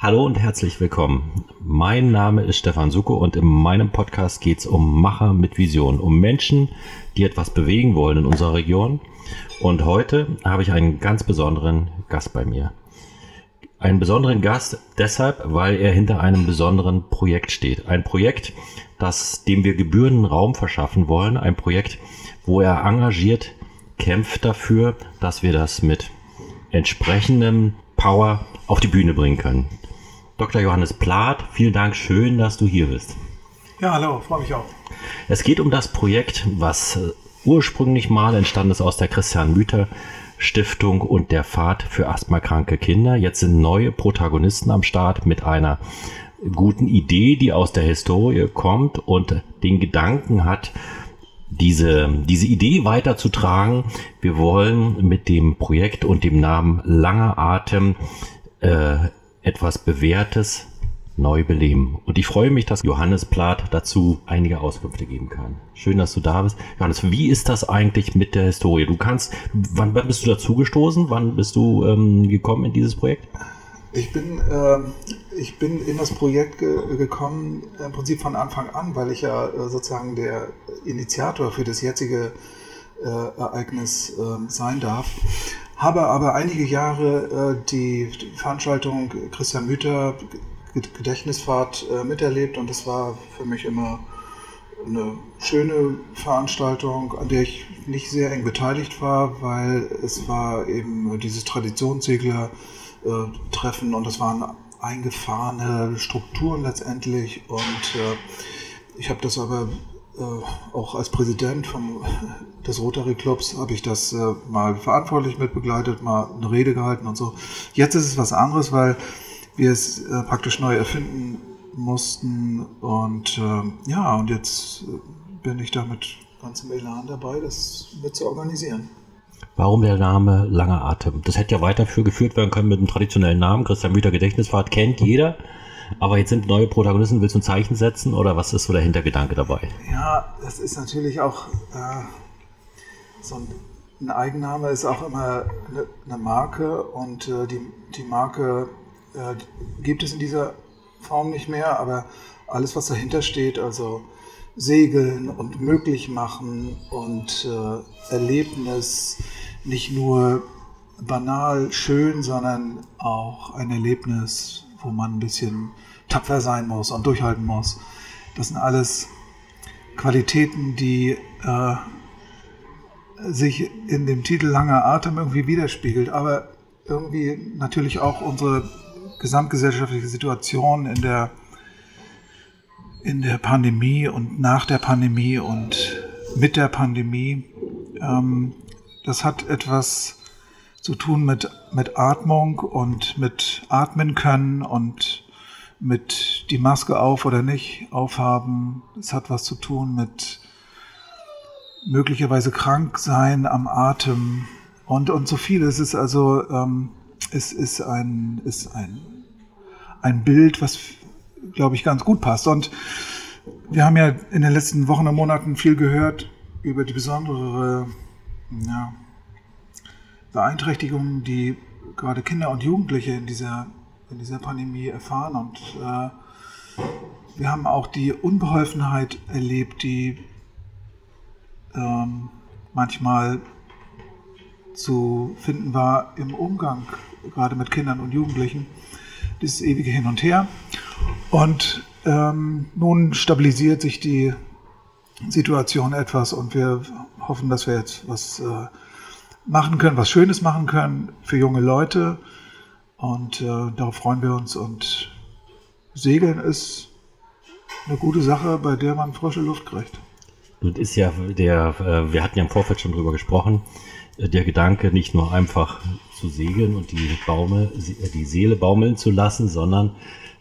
Hallo und herzlich willkommen. Mein Name ist Stefan Suko und in meinem Podcast geht es um Macher mit Vision, um Menschen, die etwas bewegen wollen in unserer Region. Und heute habe ich einen ganz besonderen Gast bei mir. Einen besonderen Gast deshalb, weil er hinter einem besonderen Projekt steht. Ein Projekt, das dem wir gebührenden Raum verschaffen wollen. Ein Projekt, wo er engagiert kämpft dafür, dass wir das mit entsprechendem Power auf die Bühne bringen können. Dr. Johannes Plath, vielen Dank, schön, dass du hier bist. Ja, hallo, freue mich auch. Es geht um das Projekt, was äh, ursprünglich mal entstanden ist aus der Christian Müther Stiftung und der Pfad für asthmakranke Kinder. Jetzt sind neue Protagonisten am Start mit einer guten Idee, die aus der Historie kommt und den Gedanken hat, diese, diese Idee weiterzutragen. Wir wollen mit dem Projekt und dem Namen Langer Atem äh, etwas Bewährtes neu beleben. Und ich freue mich, dass Johannes Plath dazu einige Auskünfte geben kann. Schön, dass du da bist. Johannes, wie ist das eigentlich mit der Historie? Du kannst, wann, wann bist du dazu gestoßen? Wann bist du ähm, gekommen in dieses Projekt? Ich bin, äh, ich bin in das Projekt ge gekommen, im Prinzip von Anfang an, weil ich ja äh, sozusagen der Initiator für das jetzige äh, Ereignis ähm, sein darf. Habe aber einige Jahre äh, die, Veranstaltung Christian Müther Gedächtnisfahrt äh, miterlebt und das war für mich immer eine schöne Veranstaltung, an der ich nicht sehr eng beteiligt war, weil es war eben dieses Traditionssegler-Treffen und das waren eingefahrene Strukturen letztendlich und äh, ich habe das aber äh, auch als Präsident vom, des Rotary Clubs habe ich das äh, mal verantwortlich mitbegleitet, mal eine Rede gehalten und so. Jetzt ist es was anderes, weil wir es äh, praktisch neu erfinden mussten und äh, ja, und jetzt äh, bin ich da mit ganzem Elan dabei, das mit zu organisieren. Warum der Name Langer Atem? Das hätte ja weitergeführt werden können mit dem traditionellen Namen. Christian Müther Gedächtnisfahrt kennt jeder. Aber jetzt sind neue Protagonisten, willst du ein Zeichen setzen oder was ist so der Hintergedanke dabei? Ja, das ist natürlich auch äh, so ein, ein, Eigenname, ist auch immer eine, eine Marke und äh, die, die Marke äh, gibt es in dieser Form nicht mehr, aber alles, was dahinter steht, also Segeln und möglich machen und äh, Erlebnis, nicht nur banal schön, sondern auch ein Erlebnis, wo man ein bisschen tapfer sein muss und durchhalten muss. Das sind alles Qualitäten, die äh, sich in dem Titel Langer Atem irgendwie widerspiegelt, aber irgendwie natürlich auch unsere gesamtgesellschaftliche Situation in der, in der Pandemie und nach der Pandemie und mit der Pandemie. Ähm, das hat etwas zu tun mit, mit Atmung und mit Atmen können und mit die Maske auf oder nicht aufhaben. Es hat was zu tun mit möglicherweise krank sein am Atem und, und so viel. Es ist also, ähm, es ist ein, ist ein, ein Bild, was, glaube ich, ganz gut passt. Und wir haben ja in den letzten Wochen und Monaten viel gehört über die besondere, ja, Beeinträchtigungen, die gerade Kinder und Jugendliche in dieser, in dieser Pandemie erfahren. Und äh, wir haben auch die Unbeholfenheit erlebt, die ähm, manchmal zu finden war im Umgang gerade mit Kindern und Jugendlichen. Dieses ewige Hin und Her. Und ähm, nun stabilisiert sich die Situation etwas und wir hoffen, dass wir jetzt was äh, machen können, was Schönes machen können für junge Leute. Und äh, darauf freuen wir uns. Und Segeln ist eine gute Sache, bei der man frische Luft kriegt. Nun ist ja der, äh, wir hatten ja im Vorfeld schon drüber gesprochen, äh, der Gedanke nicht nur einfach zu segeln und die Baume, äh, die Seele baumeln zu lassen, sondern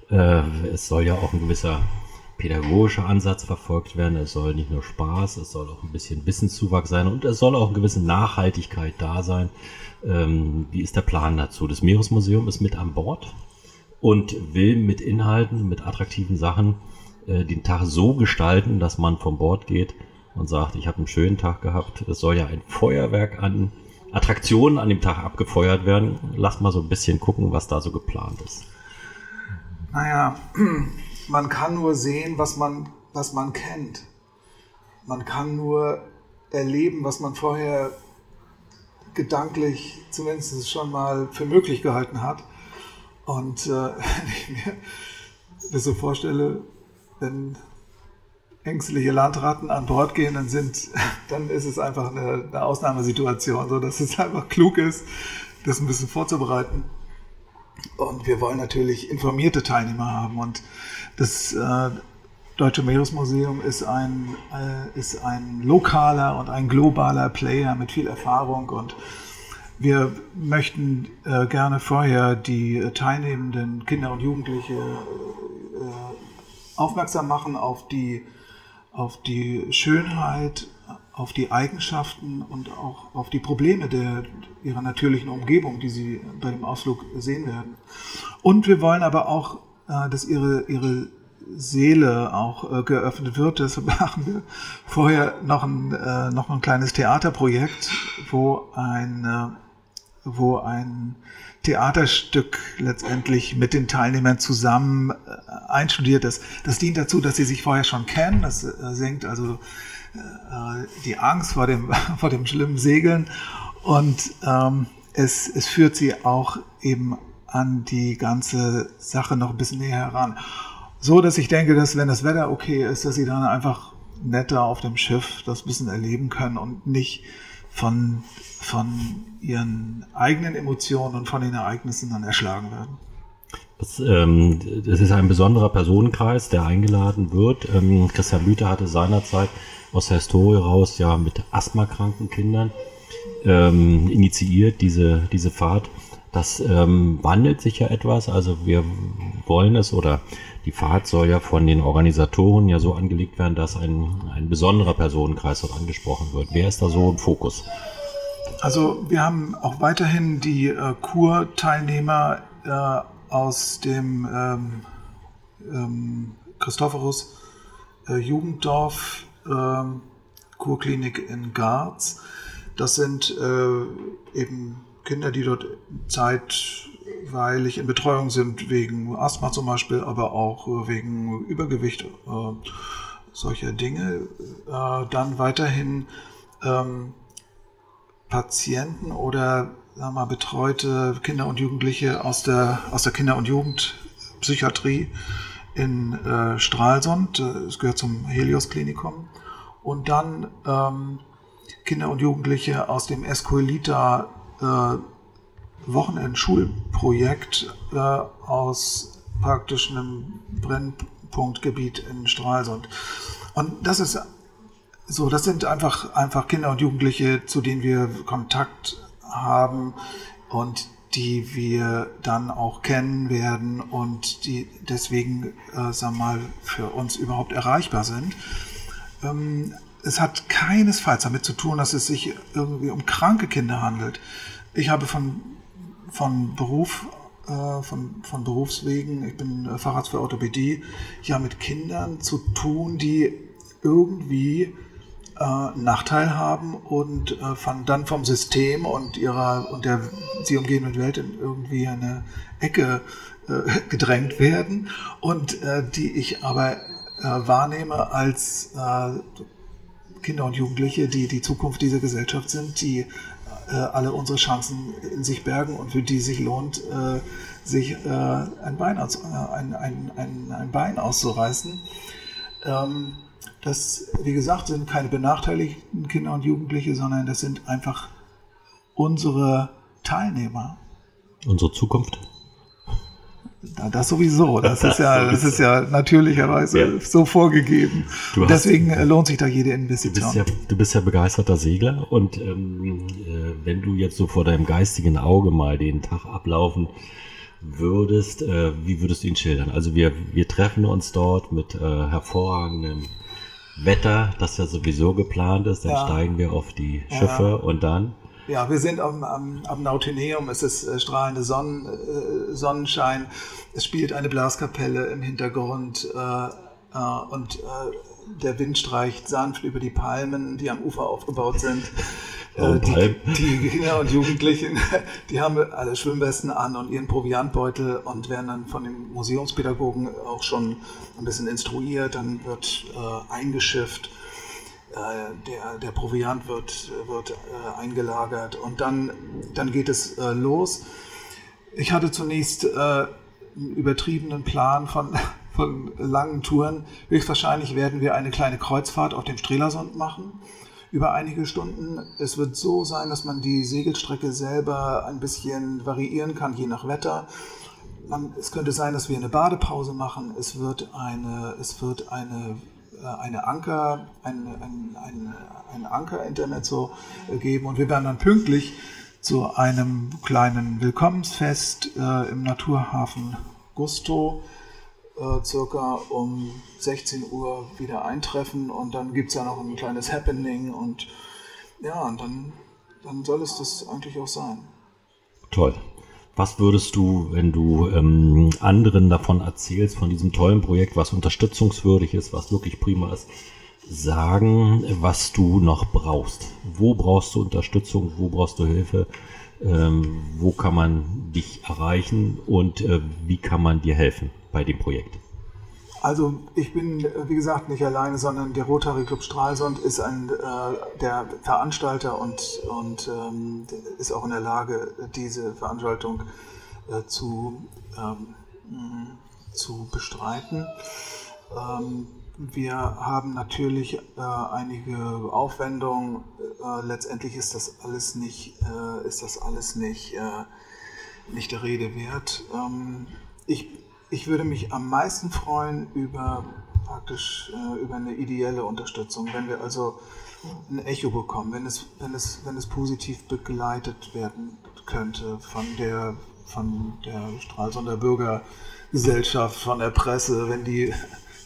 äh, es soll ja auch ein gewisser pädagogischer Ansatz verfolgt werden. Es soll nicht nur Spaß, es soll auch ein bisschen Wissenszuwachs sein und es soll auch eine gewisse Nachhaltigkeit da sein. Ähm, wie ist der Plan dazu? Das Meeresmuseum ist mit an Bord und will mit Inhalten, mit attraktiven Sachen äh, den Tag so gestalten, dass man vom Bord geht und sagt, ich habe einen schönen Tag gehabt. Es soll ja ein Feuerwerk an Attraktionen an dem Tag abgefeuert werden. Lass mal so ein bisschen gucken, was da so geplant ist. Naja, man kann nur sehen, was man, was man kennt. Man kann nur erleben, was man vorher gedanklich zumindest schon mal für möglich gehalten hat. Und äh, wenn ich mir das so vorstelle, wenn ängstliche Landratten an Bord gehen, dann, sind, dann ist es einfach eine, eine Ausnahmesituation, so dass es einfach klug ist, das ein bisschen vorzubereiten. Und wir wollen natürlich informierte Teilnehmer haben. Und das äh, Deutsche Meeresmuseum ist ein, äh, ist ein lokaler und ein globaler Player mit viel Erfahrung. Und wir möchten äh, gerne vorher die teilnehmenden Kinder und Jugendliche äh, aufmerksam machen auf die, auf die Schönheit, auf die Eigenschaften und auch auf die Probleme der, ihrer natürlichen Umgebung, die sie bei dem Ausflug sehen werden. Und wir wollen aber auch, äh, dass ihre, ihre Seele auch äh, geöffnet wird. Deshalb machen wir vorher noch ein, äh, noch ein kleines Theaterprojekt, wo ein, wo ein Theaterstück letztendlich mit den Teilnehmern zusammen einstudiert ist. Das dient dazu, dass sie sich vorher schon kennen. Das senkt also die Angst vor dem, vor dem schlimmen Segeln und ähm, es, es führt sie auch eben an die ganze Sache noch ein bisschen näher heran. So, dass ich denke, dass wenn das Wetter okay ist, dass sie dann einfach netter auf dem Schiff das bisschen erleben können und nicht von, von ihren eigenen Emotionen und von den Ereignissen dann erschlagen werden. Das, ähm, das ist ein besonderer Personenkreis, der eingeladen wird. Ähm, Christian Blüter hatte seinerzeit aus der Historie raus ja mit asthmakranken Kindern ähm, initiiert, diese, diese Fahrt. Das ähm, wandelt sich ja etwas. Also wir wollen es oder die Fahrt soll ja von den Organisatoren ja so angelegt werden, dass ein, ein besonderer Personenkreis dort angesprochen wird. Wer ist da so im Fokus? Also wir haben auch weiterhin die äh, Kurteilnehmer äh, aus dem ähm, ähm, Christophorus äh, Jugenddorf ähm, Kurklinik in Garz. Das sind äh, eben Kinder, die dort zeitweilig in Betreuung sind, wegen Asthma zum Beispiel, aber auch äh, wegen Übergewicht, äh, solcher Dinge. Äh, dann weiterhin ähm, Patienten oder sagen wir betreute Kinder und Jugendliche aus der, aus der Kinder- und Jugendpsychiatrie in äh, Stralsund. Es gehört zum Helios-Klinikum. Und dann ähm, Kinder und Jugendliche aus dem Escoelita äh, Wochenendschulprojekt äh, aus praktisch einem Brennpunktgebiet in Stralsund. Und das ist so, das sind einfach, einfach Kinder und Jugendliche, zu denen wir Kontakt haben und die wir dann auch kennen werden und die deswegen, äh, wir mal, für uns überhaupt erreichbar sind. Ähm, es hat keinesfalls damit zu tun, dass es sich irgendwie um kranke Kinder handelt. Ich habe von, von Beruf, äh, von, von Berufswegen, ich bin Facharzt für Orthopädie, ja mit Kindern zu tun, die irgendwie äh, Nachteil haben und äh, von, dann vom System und ihrer und der sie umgebenden Welt in irgendwie eine Ecke äh, gedrängt werden und äh, die ich aber äh, wahrnehme als äh, Kinder und Jugendliche, die die Zukunft dieser Gesellschaft sind, die alle unsere Chancen in sich bergen und für die sich lohnt, sich ein, Bein aus, ein, ein, ein, ein, Bein auszureißen. Ähm, das, wie gesagt, sind keine benachteiligten Kinder und Jugendliche, sondern das sind einfach unsere Teilnehmer. Unsere Zukunft. Das sowieso. Das ist ja, das ist ja natürlicherweise ja. so vorgegeben. Deswegen hast, lohnt sich da jede Investition. Du bist ja, du bist ja begeisterter Segler und ähm, äh, wenn du jetzt so vor deinem geistigen Auge mal den Tag ablaufen würdest, äh, wie würdest du ihn schildern? Also wir, wir treffen uns dort mit äh, hervorragendem Wetter, das ja sowieso geplant ist. Dann ja. steigen wir auf die Schiffe ja. und dann ja, wir sind am, am, am Nautineum, es ist äh, strahlende Sonnen, äh, Sonnenschein, es spielt eine Blaskapelle im Hintergrund äh, äh und äh, der Wind streicht sanft über die Palmen, die am Ufer aufgebaut sind. Äh, die, die, Kinder und Jugendlichen, die haben alle Schwimmwesten an und ihren Proviantbeutel und werden dann von dem Museumspädagogen auch schon ein bisschen instruiert. Dann wird äh, eingeschifft, äh, der, der Proviant wird, wird äh, eingelagert und dann, dann geht es äh, los. Ich hatte zunächst äh, einen übertriebenen Plan von, von langen Touren. Höchstwahrscheinlich werden wir eine kleine Kreuzfahrt auf dem Strelasund machen über einige Stunden. Es wird so sein, dass man die Segelstrecke selber ein bisschen variieren kann, je nach Wetter. Man, es könnte sein, dass wir eine Badepause machen. Es wird eine, es wird eine, äh, eine Anker, ein, ein, ein, ein Anker-Intermezzo geben und wir werden dann pünktlich zu einem kleinen Willkommensfest äh, im Naturhafen Gusto äh, circa um 16 Uhr wieder eintreffen und dann gibt es ja noch ein kleines Happening und ja, und dann, dann soll es das eigentlich auch sein. Toll. Was würdest du, wenn du ähm, anderen davon erzählst, von diesem tollen Projekt, was unterstützungswürdig ist, was wirklich prima ist, sagen, was du noch brauchst? Wo brauchst du Unterstützung? Wo brauchst du Hilfe? Ähm, wo kann man dich erreichen und äh, wie kann man dir helfen? bei dem Projekt? Also ich bin, wie gesagt, nicht alleine, sondern der Rotary Club Stralsund ist ein, äh, der Veranstalter und, und ähm, ist auch in der Lage, diese Veranstaltung äh, zu, ähm, zu bestreiten. Ähm, wir haben natürlich äh, einige Aufwendungen. Äh, letztendlich ist das alles nicht, äh, ist das alles nicht, äh, nicht der Rede wert. Ähm, ich ich würde mich am meisten freuen über praktisch äh, über eine ideelle Unterstützung, wenn wir also ein Echo bekommen, wenn es, wenn es, wenn es positiv begleitet werden könnte von der, von der Stralsunder Bürgergesellschaft, von der Presse, wenn die,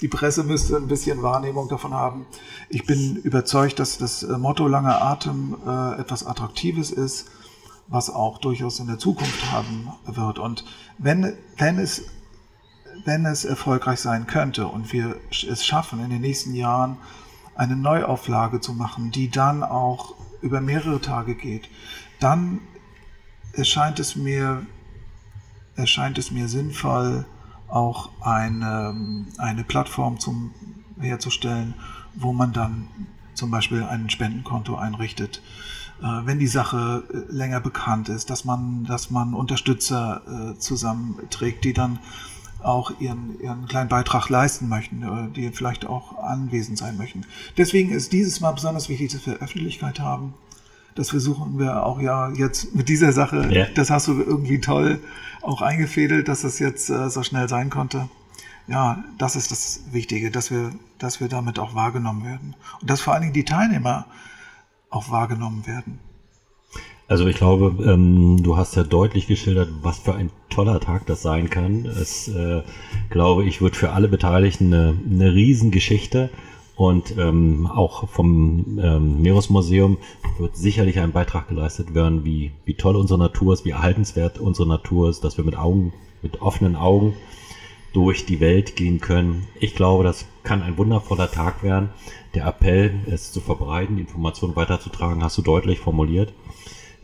die Presse müsste ein bisschen Wahrnehmung davon haben. Ich bin überzeugt, dass das Motto langer Atem äh, etwas Attraktives ist, was auch durchaus in der Zukunft haben wird. Und wenn, wenn es wenn es erfolgreich sein könnte und wir es schaffen, in den nächsten Jahren eine Neuauflage zu machen, die dann auch über mehrere Tage geht, dann erscheint es mir, erscheint es mir sinnvoll, auch eine, eine Plattform zum, herzustellen, wo man dann zum Beispiel ein Spendenkonto einrichtet. Äh, wenn die Sache äh, länger bekannt ist, dass man, dass man Unterstützer äh, zusammenträgt, die dann auch ihren, ihren kleinen Beitrag leisten möchten, die vielleicht auch anwesend sein möchten. Deswegen ist dieses Mal besonders wichtig, dass wir Öffentlichkeit haben. Das versuchen wir auch ja jetzt mit dieser Sache. Ja. Das hast du irgendwie toll auch eingefädelt, dass es jetzt äh, so schnell sein konnte. Ja, das ist das Wichtige, dass wir, dass wir damit auch wahrgenommen werden. Und dass vor allen Dingen die Teilnehmer auch wahrgenommen werden. Also ich glaube, ähm, du hast ja deutlich geschildert, was für ein toller Tag das sein kann. Es, äh, glaube ich, wird für alle Beteiligten eine, eine Riesengeschichte. Und ähm, auch vom ähm, Meeresmuseum wird sicherlich ein Beitrag geleistet werden, wie, wie toll unsere Natur ist, wie erhaltenswert unsere Natur ist, dass wir mit Augen, mit offenen Augen durch die Welt gehen können. Ich glaube, das kann ein wundervoller Tag werden. Der Appell, es zu verbreiten, die Informationen weiterzutragen, hast du deutlich formuliert.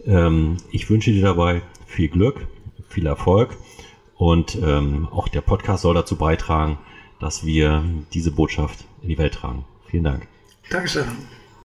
Ähm, ich wünsche dir dabei viel Glück, viel Erfolg und ähm, auch der Podcast soll dazu beitragen, dass wir diese Botschaft in die Welt tragen. Vielen Dank. Dankeschön.